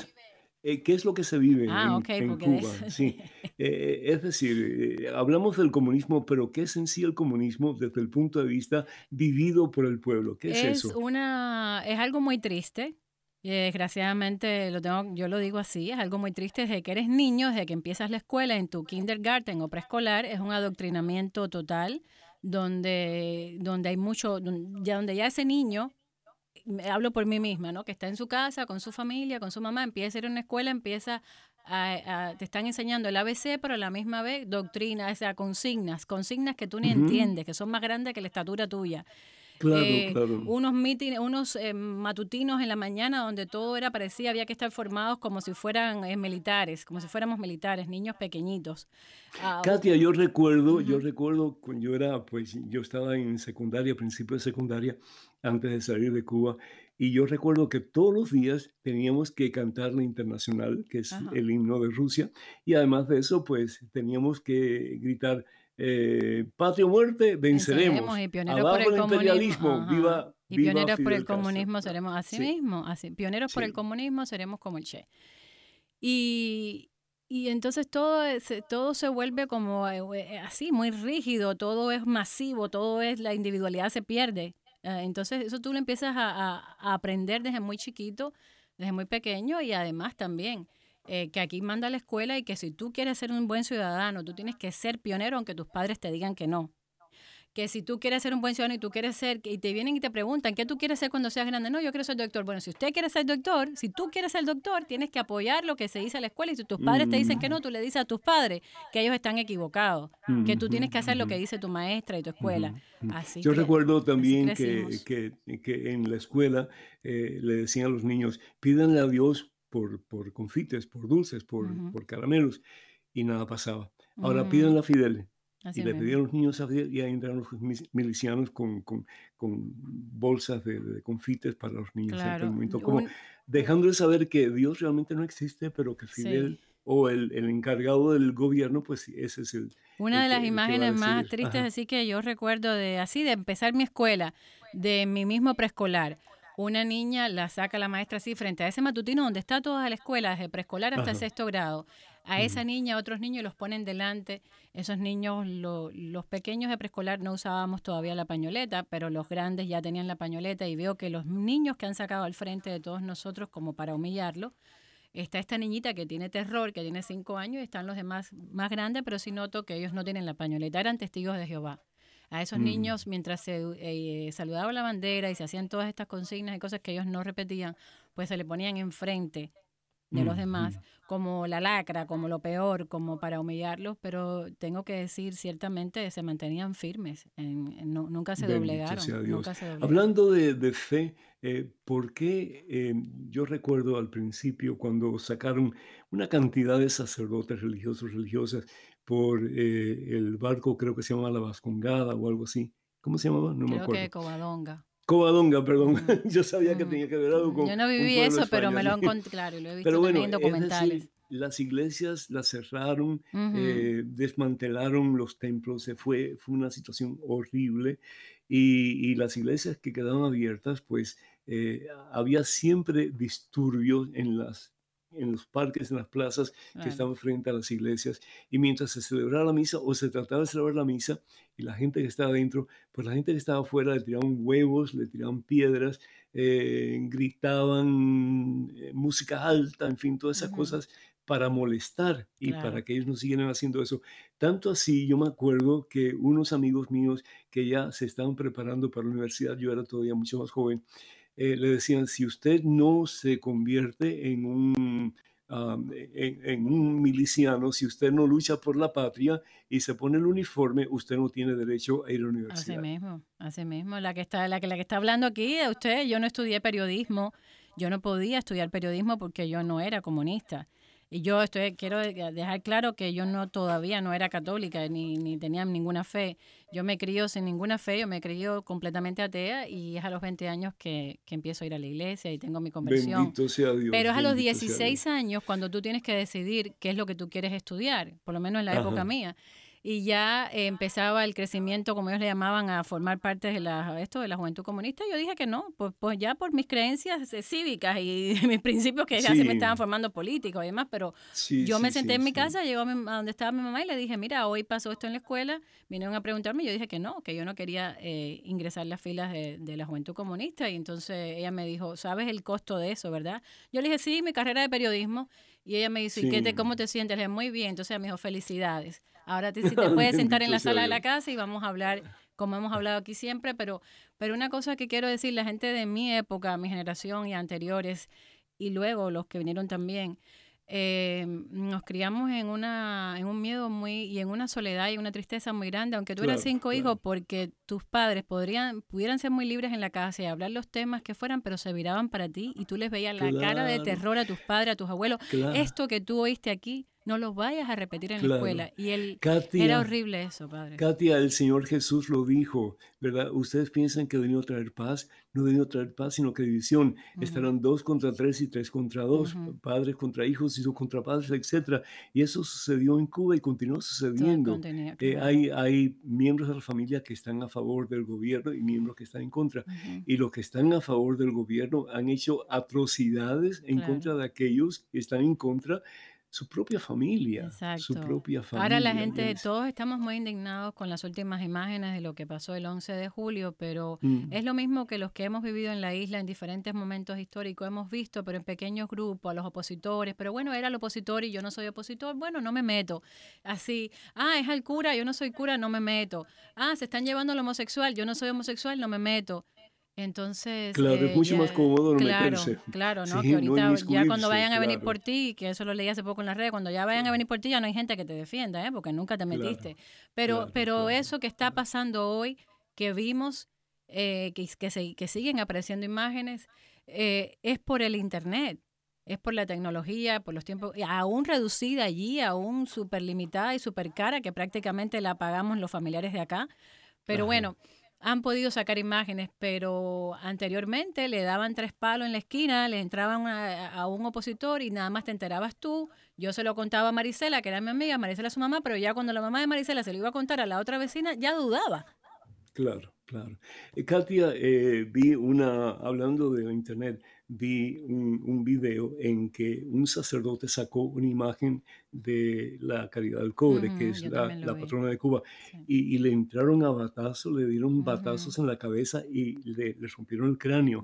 ¿Qué es lo que se vive en, Cuba? Sí. Eh, es decir, eh, hablamos del comunismo, pero ¿qué es en sí el comunismo desde el punto de vista vivido por el pueblo? ¿Qué es, es eso? Una, es algo muy triste y desgraciadamente, lo tengo, yo lo digo así, es algo muy triste desde que eres niño, desde que empiezas la escuela, en tu kindergarten o preescolar, es un adoctrinamiento total donde, donde hay mucho, ya donde ya ese niño, hablo por mí misma, ¿no? que está en su casa, con su familia, con su mamá, empieza a ir a una escuela, empieza a, te están enseñando el ABC, pero a la misma vez doctrina, o sea, consignas, consignas que tú ni entiendes, que son más grandes que la estatura tuya. Claro, eh, Unos mítines, unos eh, matutinos en la mañana donde todo era parecido, había que estar formados como si fueran eh, militares, como si fuéramos militares, niños pequeñitos. Ah, Katia, yo recuerdo, yo recuerdo cuando yo era, pues yo estaba en secundaria, principio de secundaria, antes de salir de Cuba, y yo recuerdo que todos los días teníamos que cantar la internacional, que es el himno de Rusia, y además de eso, pues teníamos que gritar eh, patria o muerte, venceremos. y pioneros por el, imperialismo, viva, y pioneros por el comunismo seremos así mismo, así, pioneros por el comunismo seremos como el Che. Y, y entonces todo, todo se vuelve como eh, eh, así, muy rígido, todo es masivo, todo es, la individualidad se pierde. Eh, entonces eso tú lo empiezas a, a aprender desde muy chiquito, desde muy pequeño y además también eh, que aquí manda la escuela y que si tú quieres ser un buen ciudadano, tú tienes que ser pionero aunque tus padres te digan que no. que si tú quieres ser un buen ciudadano y tú quieres ser, y te vienen y te preguntan, ¿qué tú quieres ser cuando seas grande? No, yo quiero ser doctor. Bueno, si usted quiere ser doctor, si tú quieres ser doctor, tienes que apoyar lo que se dice a la escuela y si tus padres te dicen que no, tú le dices a tus padres que ellos están equivocados, que tú tienes que hacer lo que dice tu maestra y tu escuela. Así yo recuerdo también que, que, en la escuela eh, le decían a los niños, pídanle a Dios por, por confites, por dulces, por, por caramelos, y nada pasaba. Ahora pídanle a Fidel y le pedían a los niños a y ahí entraron los milicianos con, con, con bolsas de, de, confites para los niños en aquel momento, como dejándoles saber que Dios realmente no existe, pero que Fidel o el, el, encargado del gobierno, pues ese es el... Una de las imágenes más tristes así que yo recuerdo de así, de empezar mi escuela, de mi mismo preescolar. Una niña la saca la maestra así frente a ese matutino donde está toda la escuela, desde preescolar hasta sexto grado a esa niña, a otros niños los ponen delante. Esos niños, los pequeños de preescolar no usábamos todavía la pañoleta, pero los grandes ya tenían la pañoleta y veo que los niños que han sacado al frente de todos nosotros como para humillarlo, está esta niñita que tiene terror, que tiene cinco años, y están los demás más grandes, pero sí noto que ellos no tienen la pañoleta, eran testigos de Jehová. A esos niños, mientras se eh, saludaba la bandera y se hacían todas estas consignas y cosas que ellos no repetían, pues se le ponían enfrente de los demás, como la lacra, como lo peor, como para humillarlos, pero tengo que decir, ciertamente se mantenían firmes, en, nunca, se doblegaron, Hablando de, fe, eh, ¿por qué eh, yo recuerdo al principio cuando sacaron una cantidad de sacerdotes religiosos, religiosas, por eh, el barco, creo que se llama La Vascongada o algo así? ¿Cómo se llamaba? No me acuerdo. que Covadonga. Covadonga, perdón. Mm. Yo sabía que mm. tenía que ver algo con. Yo no viví eso, pero me lo han contado, claro, lo he visto también en documentales. las iglesias las cerraron, eh, desmantelaron los templos, fue, fue una situación horrible. Y, y, las iglesias que quedaban abiertas, pues eh, había siempre disturbios en las en los parques, en las plazas que estaban frente a las iglesias. Y mientras se celebraba la misa o se trataba de celebrar la misa, y la gente que estaba dentro, pues la gente que estaba afuera le tiraban huevos, le tiraban piedras, eh, gritaban eh, música alta, en fin, todas esas cosas para molestar y para que ellos no siguieran haciendo eso. Tanto así, yo me acuerdo que unos amigos míos que ya se estaban preparando para la universidad, yo era todavía mucho más joven, eh, le decían, si usted no se convierte en un, en, un miliciano, si usted no lucha por la patria y se pone el uniforme, usted no tiene derecho a ir a la universidad. Así mismo, así mismo. La que está, la que, la que está hablando aquí, usted, yo no estudié periodismo, yo no podía estudiar periodismo porque yo no era comunista. Y yo estoy, quiero dejar claro que yo no todavía no era católica ni, ni tenía ninguna fe. Yo me crió sin ninguna fe, yo me crió completamente atea y es a los 20 años que, que empiezo a ir a la iglesia y tengo mi conversión. Bendito sea Dios. Pero es a los 16 años cuando tú tienes que decidir qué es lo que tú quieres estudiar, por lo menos en la época mía y ya empezaba el crecimiento, como ellos le llamaban, a formar parte de la, esto de la juventud comunista. Yo dije que no, pues, pues ya por mis creencias eh, cívicas y mis principios que ya se me estaban formando políticos y demás, pero yo me senté en mi casa, llegó a, donde estaba mi mamá y le dije, mira, hoy pasó esto en la escuela, vinieron a preguntarme y yo dije que no, que yo no quería eh, ingresar las filas de, de la juventud comunista y entonces ella me dijo, ¿sabes el costo de eso, verdad? Yo le dije, sí, mi carrera de periodismo y ella me dice, ¿y qué te, cómo te sientes? Le dije, muy bien, entonces ella me dijo, felicidades. Ahora te, sí te puedes sentar en la sala de la casa y vamos a hablar como hemos hablado aquí siempre, pero, pero una cosa que quiero decir, la gente de mi época, mi generación y anteriores, y luego los que vinieron también, eh, nos criamos en una en un miedo muy y en una soledad y una tristeza muy grande aunque tú eras cinco hijos porque tus padres podrían pudieran ser muy libres en la casa y hablar los temas que fueran pero se viraban para ti y tú les veías la cara de terror a tus padres a tus abuelos. Esto que tú oíste aquí no los vayas a repetir en la escuela. Y él, era horrible eso, padre. Katia, el Señor Jesús lo dijo, ¿verdad? Ustedes piensan que venido a traer paz, no venido a traer paz, sino que división. Estarán dos contra tres y tres contra dos, padres contra hijos, hijos contra padres, etc. Y eso sucedió en Cuba y continúa sucediendo. Eh, hay, hay miembros de la familia que están a favor del gobierno y miembros que están en contra. Y los que están a favor del gobierno han hecho atrocidades en contra de aquellos que están en contra su propia familia. Exacto. Su propia familia. Ahora la gente, todos estamos muy indignados con las últimas imágenes de lo que pasó el 11 de julio, pero mm. es lo mismo que los que hemos vivido en la isla en diferentes momentos históricos hemos visto, pero en pequeños grupos, a los opositores, pero bueno, era el opositor y yo no soy opositor, bueno, no me meto. Así, ah, es al cura, yo no soy cura, no me meto. Ah, se están llevando al homosexual, yo no soy homosexual, no me meto. Entonces. Claro, es eh, mucho más cómodo no claro, meterse. Claro, ¿no? que ahorita ya cuando vayan a venir por ti, que eso lo leí hace poco en las redes, cuando ya vayan a venir por ti ya no hay gente que te defienda, ¿eh? Porque nunca te metiste. pero pero eso que está pasando hoy, que vimos, eh, que, que, que, siguen apareciendo imágenes, eh, es por el Internet. Es por la tecnología, por los tiempos, aún reducida allí, aún súper limitada y súper cara, que prácticamente la pagamos los familiares de acá. Pero bueno, han podido sacar imágenes, pero anteriormente le daban tres palos en la esquina, le entraban a, un opositor y nada más te enterabas tú. Yo se lo contaba a Marisela, que era mi amiga, Marisela su mamá, pero ya cuando la mamá de Marisela se lo iba a contar a la otra vecina, ya dudaba. Claro, claro. Eh, Katia, eh, vi una, hablando de internet, vi un, un, video en que un sacerdote sacó una imagen de la Caridad del Cobre, que es la, patrona de Cuba, y, le entraron a batazos, le dieron batazos en la cabeza y le, rompieron el cráneo.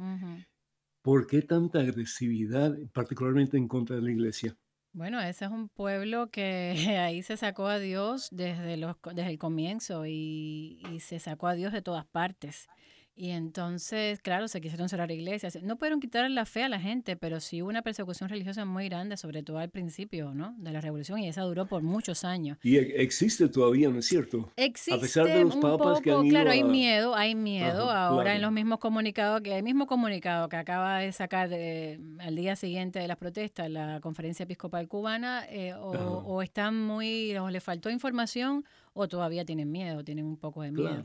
¿Por qué tanta agresividad, particularmente en contra de la iglesia? Bueno, ese es un pueblo que ahí se sacó a Dios desde, los, desde el comienzo y, y se sacó a Dios de todas partes. Y entonces, claro, se quisieron cerrar iglesias. No pudieron quitar la fe a la gente, pero sí hubo una persecución religiosa muy grande, sobre todo al principio ¿no? de la revolución, y esa duró por muchos años. Y e, existe todavía, ¿no es cierto? Existe a pesar de los papas que han Claro, hay miedo, hay miedo. Ahora en los mismos comunicados, que el mismo comunicado que acaba de sacar al día siguiente de las protestas la conferencia episcopal cubana, eh, o, o, están muy, o le faltó información, o todavía tienen miedo, tienen un poco de miedo.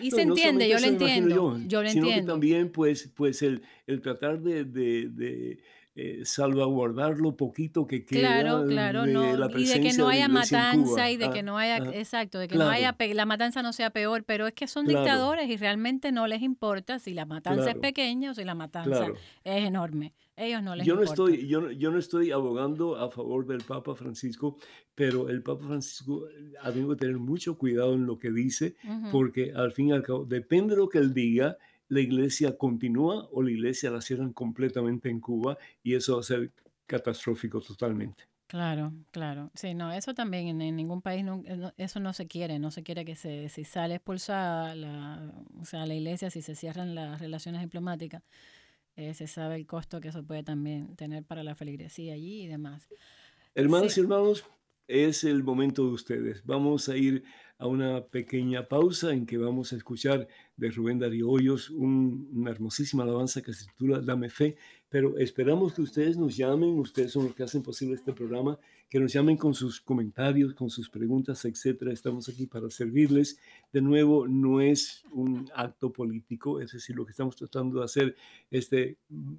Y se entiende, yo lo entiendo. Yo, lo sino entiendo. Que también, pues, pues el, el tratar de, de, de eh, salvaguardar lo poquito que queda claro, claro, de no, la presencia y de que no haya matanza y de ah, que no haya, exacto, de que no haya, la matanza no sea peor, pero es que son dictadores y realmente no les importa si la matanza es pequeña o si la matanza es enorme. Ellos no les yo no estoy yo, yo no estoy abogando a favor del Papa Francisco, pero el Papa Francisco ha tenido que tener mucho cuidado en lo que dice, porque al fin y al cabo, depende de lo que él diga, la iglesia continúa o la iglesia la cierran completamente en Cuba y eso va a ser catastrófico totalmente. Claro, claro. Sí, no, eso también en, ningún país, eso no se quiere, no se quiere que se, si sale expulsada la, o sea, la iglesia, si se cierran las relaciones diplomáticas, eh, se sabe el costo que eso puede también tener para la feligresía allí y demás. Hermanos y hermanos, es el momento de ustedes. Vamos a ir a una pequeña pausa en que vamos a escuchar de Rubén Darío Hoyos una hermosísima alabanza que se titula Dame Fe, pero esperamos que ustedes nos llamen, ustedes son los que hacen posible este programa, que nos llamen con sus comentarios, con sus preguntas, etcétera. Estamos aquí para servirles. De nuevo, no es un acto político, es decir, lo que estamos tratando de hacer es de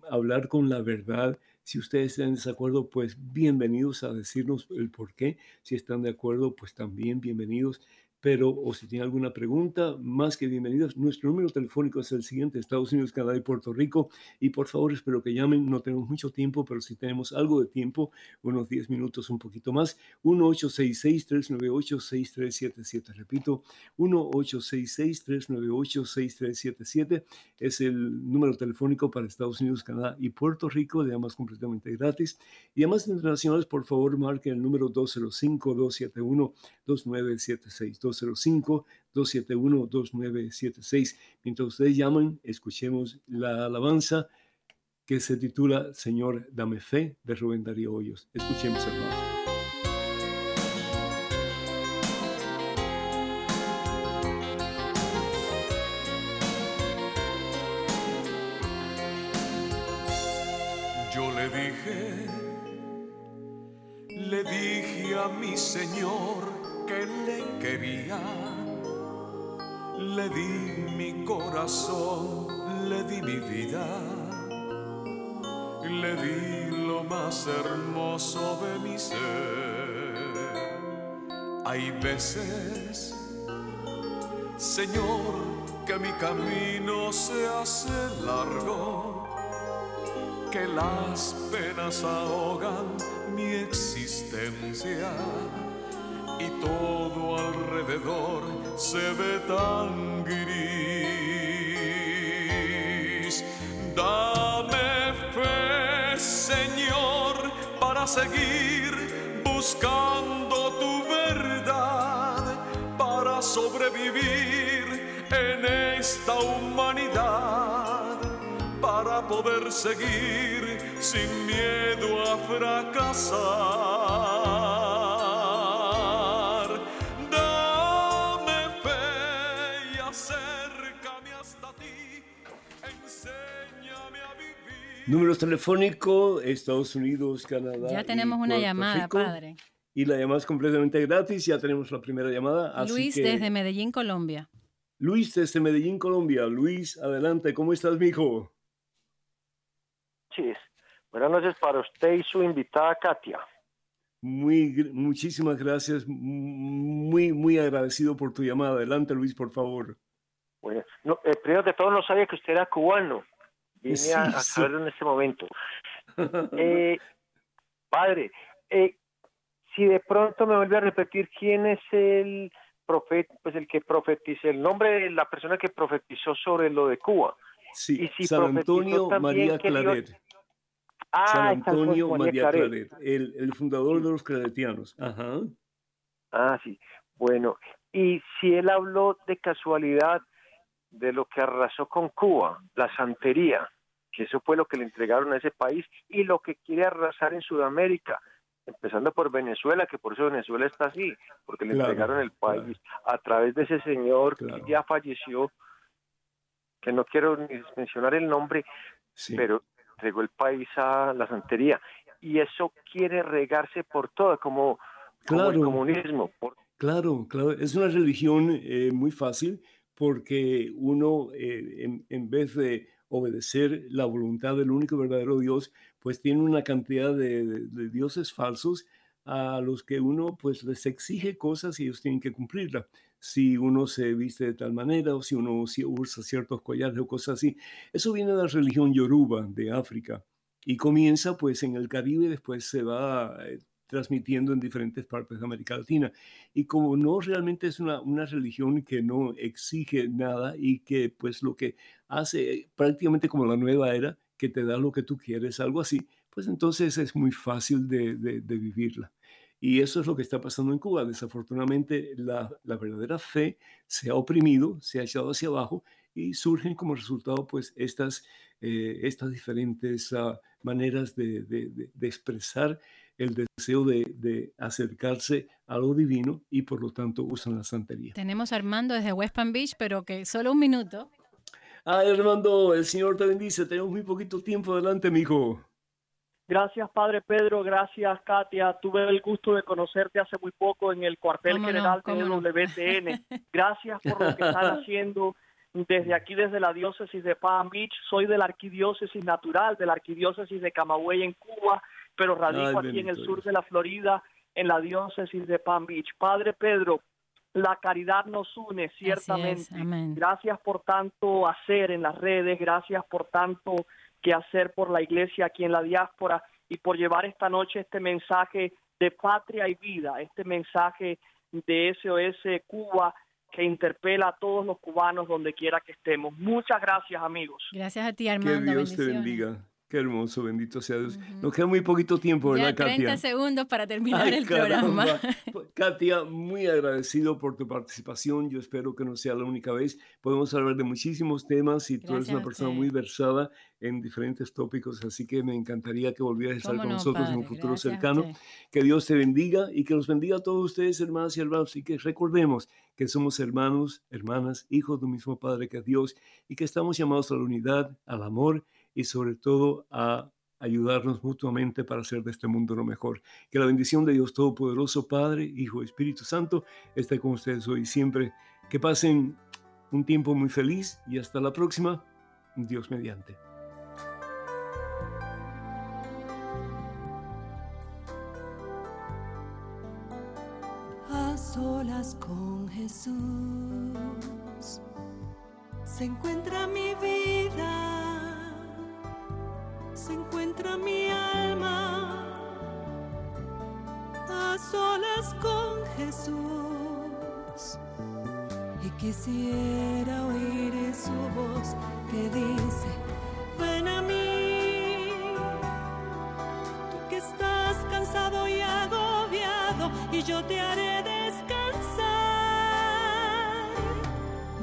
hablar con la verdad si ustedes están en desacuerdo, pues bienvenidos a decirnos el por qué. Si están de acuerdo, pues también bienvenidos pero o si tiene alguna pregunta, más que bienvenidos. Nuestro número telefónico es el siguiente, Estados Unidos, Canadá y Puerto Rico. Y por favor, espero que llamen. No tenemos mucho tiempo, pero si tenemos algo de tiempo, unos 10 minutos, un poquito más, 1-866-398-6377. Repito, 1-866-398-6377 es el número telefónico para Estados Unidos, Canadá y Puerto Rico, además completamente gratis. Y además internacionales, por favor, marquen el número 205-271-2976. 205-271-2976. Mientras ustedes llaman, escuchemos la alabanza que se titula Señor, dame fe de Rubén Darío Hoyos. Escuchemos, hermanos. Yo le dije, le dije a mi Señor, le quería. Le di mi corazón, le di mi vida, le di lo más hermoso de mi ser. Hay veces, Señor, que mi camino se hace largo, que las penas ahogan mi existencia y todo alrededor se ve tan gris. Dame fe, Señor, para seguir buscando tu verdad, para sobrevivir en esta humanidad, para poder seguir sin miedo a fracasar. Número telefónico, Estados Unidos, Canadá. Ya tenemos una llamada, padre. Y la llamada es completamente gratis. Ya tenemos la primera llamada. Luis desde Medellín, Colombia. Luis desde Medellín, Colombia. Luis, adelante. ¿Cómo estás, mijo? Sí. Buenas noches para usted y su invitada Katia. Muy, muchísimas gracias. Muy, muy agradecido por tu llamada. Adelante, Luis, por favor. Bueno, no, eh, primero de todo no sabía que usted era cubano. Vine a, saberlo en este momento. Eh, padre, eh, si de pronto me vuelve a repetir quién es el profeta, pues el que profetizó, el nombre de la persona que profetizó sobre lo de Cuba. Sí, San Antonio María Claret. Ah, San Antonio María Claret, el, el, fundador de los claretianos. Ajá. Ah, sí. Bueno, y si él habló de casualidad de lo que arrasó con Cuba, la santería, que eso fue lo que le entregaron a ese país y lo que quiere arrasar en Sudamérica, empezando por Venezuela, que por eso Venezuela está así, porque le entregaron el país a través de ese señor que ya falleció, que no quiero ni mencionar el nombre, pero entregó el país a la santería. Y eso quiere regarse por todo, como, el comunismo. Claro, claro, es una religión eh, muy fácil porque uno, eh, en, vez de obedecer la voluntad del único verdadero Dios, pues tiene una cantidad de, dioses falsos a los que uno pues les exige cosas y ellos tienen que cumplirla. Si uno se viste de tal manera o si uno usa ciertos collares o cosas así. Eso viene de la religión yoruba de África y comienza pues en el Caribe, después se va eh, transmitiendo en diferentes partes de América Latina. Y como no realmente es una, una religión que no exige nada y que pues lo que hace prácticamente como la nueva era, que te da lo que tú quieres, algo así, pues entonces es muy fácil de, de, vivirla. Y eso es lo que está pasando en Cuba. Desafortunadamente, la, la, verdadera fe se ha oprimido, se ha echado hacia abajo y surgen como resultado pues estas, eh, estas diferentes uh, maneras de, de, expresar el deseo de, acercarse a lo divino y por lo tanto usan la santería. Tenemos a Armando desde West Palm Beach, pero que solo un minuto. Ah, Armando, el Señor te bendice. Tenemos muy poquito tiempo adelante, mijo. Gracias, Padre Pedro. Gracias, Katia. Tuve el gusto de conocerte hace muy poco en el cuartel general de WTN. Gracias por lo que están haciendo desde aquí, desde la diócesis de Palm Beach. Soy de la arquidiócesis natural, de la arquidiócesis de Camagüey en Cuba pero radico aquí en el sur de la Florida, en la diócesis de Palm Beach. Padre Pedro, la caridad nos une, ciertamente. Gracias por tanto hacer en las redes, gracias por tanto que hacer por la iglesia aquí en la diáspora y por llevar esta noche este mensaje de patria y vida, este mensaje de SOS Cuba que interpela a todos los cubanos donde quiera que estemos. Muchas gracias, amigos. Gracias a ti, Armando. Que Dios te bendiga. Qué hermoso, bendito sea Dios. Nos queda muy poquito tiempo, ¿verdad, ya 30 segundos para terminar el programa. Pues, Katia, muy agradecido por tu participación. Yo espero que no sea la única vez. Podemos hablar de muchísimos temas y tú eres una persona muy versada en diferentes tópicos, así que me encantaría que volvieras a estar con nosotros en un futuro cercano. Que Dios te bendiga y que nos bendiga a todos ustedes, hermanas y hermanos, y que recordemos que somos hermanos, hermanas, hijos del mismo Padre que Dios y que estamos llamados a la unidad, al amor y sobre todo a ayudarnos mutuamente para hacer de este mundo lo mejor. Que la bendición de Dios Todopoderoso, Padre, Hijo Espíritu Santo, esté con ustedes hoy y siempre. Que pasen un tiempo muy feliz y hasta la próxima, Dios mediante. Solas con Jesús se encuentra mi vida se encuentra mi alma a solas con Jesús. Y quisiera oír su voz que dice, ven a mí, tú que estás cansado y agobiado, y yo te haré descansar.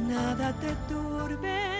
Nada te tuve